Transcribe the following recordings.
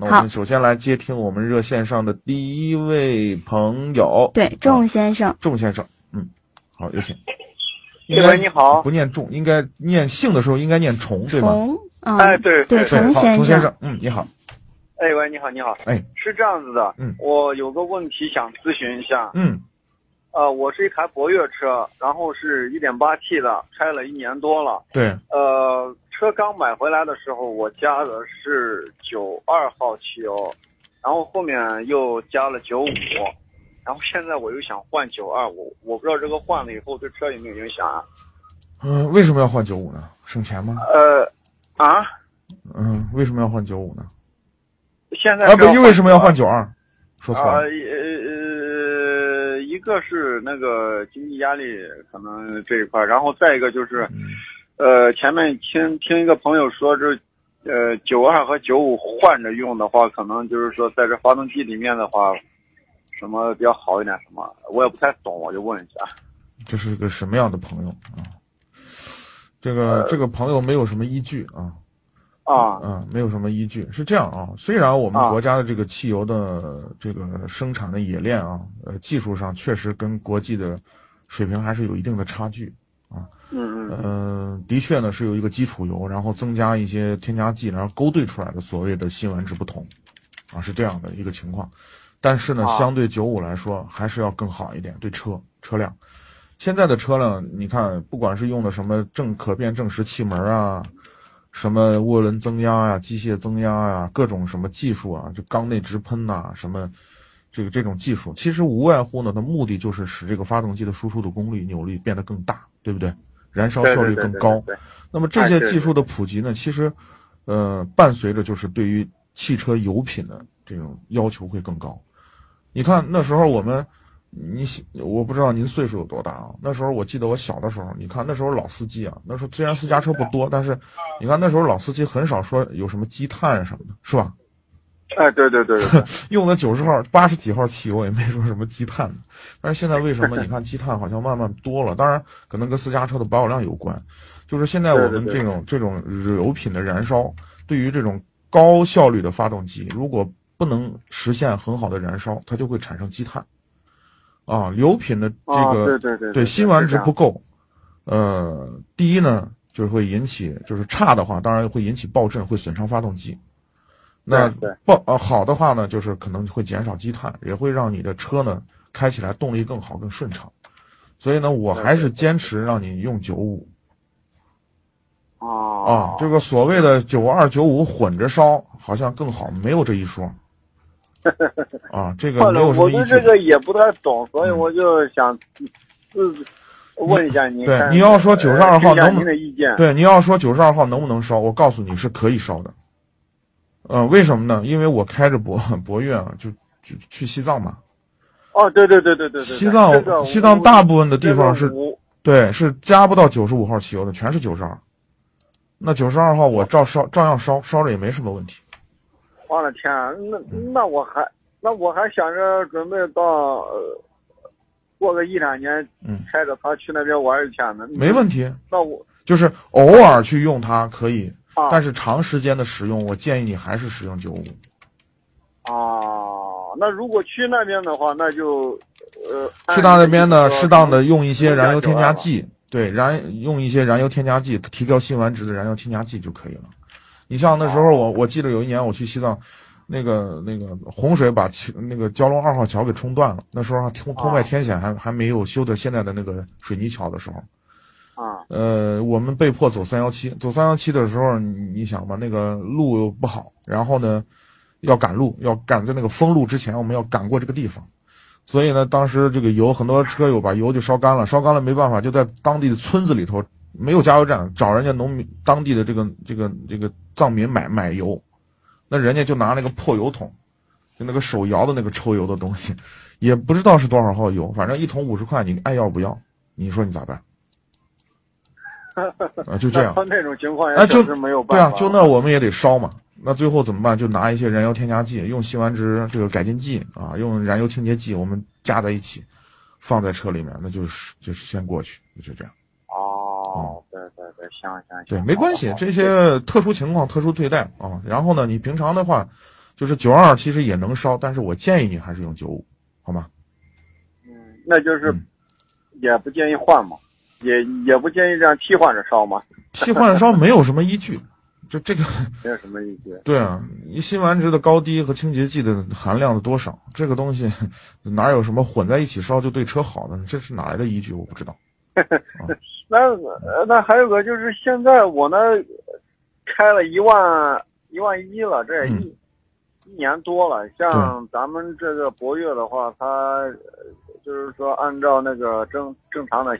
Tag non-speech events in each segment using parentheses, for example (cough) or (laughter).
那我们首先来接听我们热线上的第一位朋友，对，仲先生，仲先生，嗯，好，有请。喂，你好。不念仲，应该念姓的时候应该念虫，对吗？虫，哎，对对，虫先生，嗯，你好。哎，喂，你好，你好。哎，是这样子的，嗯，我有个问题想咨询一下，嗯，呃，我是一台博越车，然后是一点八 T 的，开了一年多了，对，呃。车刚买回来的时候，我加的是九二号汽油，然后后面又加了九五，然后现在我又想换九二，我我不知道这个换了以后对车有没有影响啊？嗯，为什么要换九五呢？省钱吗？呃，啊？嗯，为什么要换九五呢？现在啊不，因为什么要换九二？说错了。呃呃，一个是那个经济压力可能这一块，然后再一个就是。呃，前面听听一个朋友说，这呃九二和九五换着用的话，可能就是说在这发动机里面的话，什么比较好一点？什么我也不太懂，我就问一下。这是个什么样的朋友啊？这个这个朋友没有什么依据啊。啊。嗯，没有什么依据。是这样啊，虽然我们国家的这个汽油的这个生产的冶炼啊，呃，技术上确实跟国际的水平还是有一定的差距啊。嗯嗯，的确呢是有一个基础油，然后增加一些添加剂，然后勾兑出来的所谓的辛烷值不同，啊是这样的一个情况。但是呢，相对九五来说还是要更好一点，对车车辆。现在的车辆，你看，不管是用的什么正可变正时气门啊，什么涡轮增压呀、机械增压呀，各种什么技术啊，就缸内直喷呐，什么这个这种技术，其实无外乎呢，它目的就是使这个发动机的输出的功率、扭力变得更大，对不对？燃烧效率更高，那么这些技术的普及呢，其实，呃，伴随着就是对于汽车油品的这种要求会更高。你看那时候我们，你我不知道您岁数有多大啊？那时候我记得我小的时候，你看那时候老司机啊，那时候虽然私家车不多，但是你看那时候老司机很少说有什么积碳什么的，是吧？哎，对对对对，(laughs) 用的九十号、八十几号汽油也没说什么积碳，但是现在为什么你看积碳好像慢慢多了？当然可能跟私家车的保有量有关，就是现在我们这种这种油品的燃烧，对于这种高效率的发动机，如果不能实现很好的燃烧，它就会产生积碳。啊，油品的这个对对对对辛烷值不够，呃，第一呢就是会引起就是差的话，当然会引起爆震，会损伤发动机。那不呃好的话呢，就是可能会减少积碳，也会让你的车呢开起来动力更好、更顺畅。所以呢，我还是坚持让你用九五。啊，这个所谓的九二九五混着烧，好像更好，没有这一说。(laughs) 啊，这个没有什么依据。我对这个也不太懂，所以我就想，嗯，问一下您。对，你要说九十二号能不能？对，你要说九十二号能不能烧？我告诉你是可以烧的。呃，为什么呢？因为我开着博 (laughs) 博越啊，就就去西藏嘛。哦，对对对对对对。西藏西藏大部分的地方是，对，是加不到九十五号汽油的，全是九十二。那九十二号我照烧，照样烧，烧着也没什么问题。我的天，那那我还那我还想着准备到呃过个一两年，嗯，开着它去那边玩一天呢。没问题。那我就是偶尔去用它可以。但是长时间的使用，我建议你还是使用九五。啊，那如果去那边的话，那就呃，去到那边呢，适当的用一些燃油添加剂，对，燃用一些燃油添加剂，提高辛烷值的燃油添加剂就可以了。你像那时候我我记得有一年我去西藏，那个那个洪水把那个蛟龙二号桥给冲断了，那时候还通通外天险还还没有修的现在的那个水泥桥的时候。啊，呃，我们被迫走三幺七，走三幺七的时候，你你想吧，那个路又不好，然后呢，要赶路，要赶在那个封路之前，我们要赶过这个地方，所以呢，当时这个油很多车友把油就烧干了，烧干了没办法，就在当地的村子里头没有加油站，找人家农民当地的这个这个这个藏民买买油，那人家就拿那个破油桶，就那个手摇的那个抽油的东西，也不知道是多少号油，反正一桶五十块，你爱要不要？你说你咋办？啊，(laughs) 就这样。那种情况，哎，就是没有办法。对啊，就那我们也得烧嘛。那最后怎么办？就拿一些燃油添加剂，用辛烷值这个改进剂啊，用燃油清洁剂，我们加在一起，放在车里面，那就是就是先过去，就这样。哦，对对对，行行行。对，没关系，这些特殊情况特殊对待啊。然后呢，你平常的话，就是九二其实也能烧，但是我建议你还是用九五，好吗？嗯，那就是嗯也不建议换嘛，也也不建议这样替换着烧嘛，(laughs) 替换着烧没有什么依据，就这个没有什么依据。对啊，你辛烷值的高低和清洁剂的含量的多少，这个东西 (laughs) 哪有什么混在一起烧就对车好的？这是哪来的依据？我不知道。(laughs) 那呃那还有个就是现在我呢开了一万一万一了，这也一、一年多了。像咱们这个博越的话，它呃就是说按照那个正正常的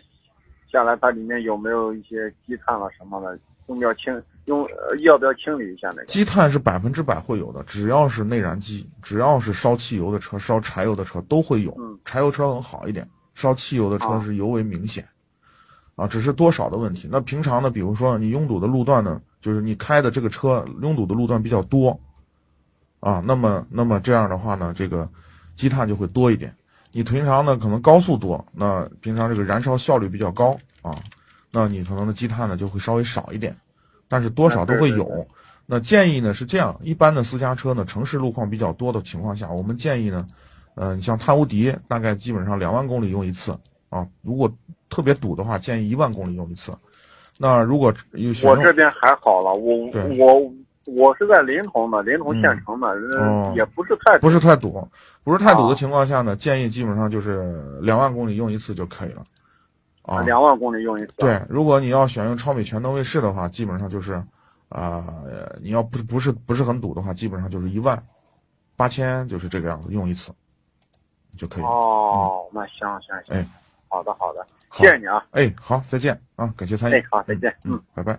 下来，它里面有没有一些积碳了什么的，用不要清用呃要不要清理一下那个？积碳是百分之百会有的，只要是内燃机，只要是烧汽油的车、烧柴油的车都会有。嗯柴油车很好一点，烧汽油的车啊是尤为明显。啊，只是多少的问题。那平常呢，比如说你拥堵的路段呢，就是你开的这个车拥堵的路段比较多，啊，那么那么这样的话呢，这个积碳就会多一点。你平常呢可能高速多，那平常这个燃烧效率比较高啊，那你可能的积碳呢就会稍微少一点，但是多少都会有。对对对那建议呢是这样，一般的私家车呢，城市路况比较多的情况下，我们建议呢，呃，你像碳无敌，大概基本上两万公里用一次啊。如果特别堵的话，建议一万公里用一次。那如果有选用我这边还好了，我我我是在临潼的，临潼县城的，也不是太不是太堵，不是太堵的啊情况下呢，建议基本上就是两万公里用一次就可以了。啊，两万公里用一次。对，如果你要选用超美全能卫士的话，基本上就是，啊、呃你要不不是不是很堵的话，基本上就是一万八千，就是这个样子用一次就可以了。哦，那行行行，哎好的好的，好谢谢你啊，哎，好，再见啊，感谢参与。哎，好，再见，嗯。嗯，拜拜。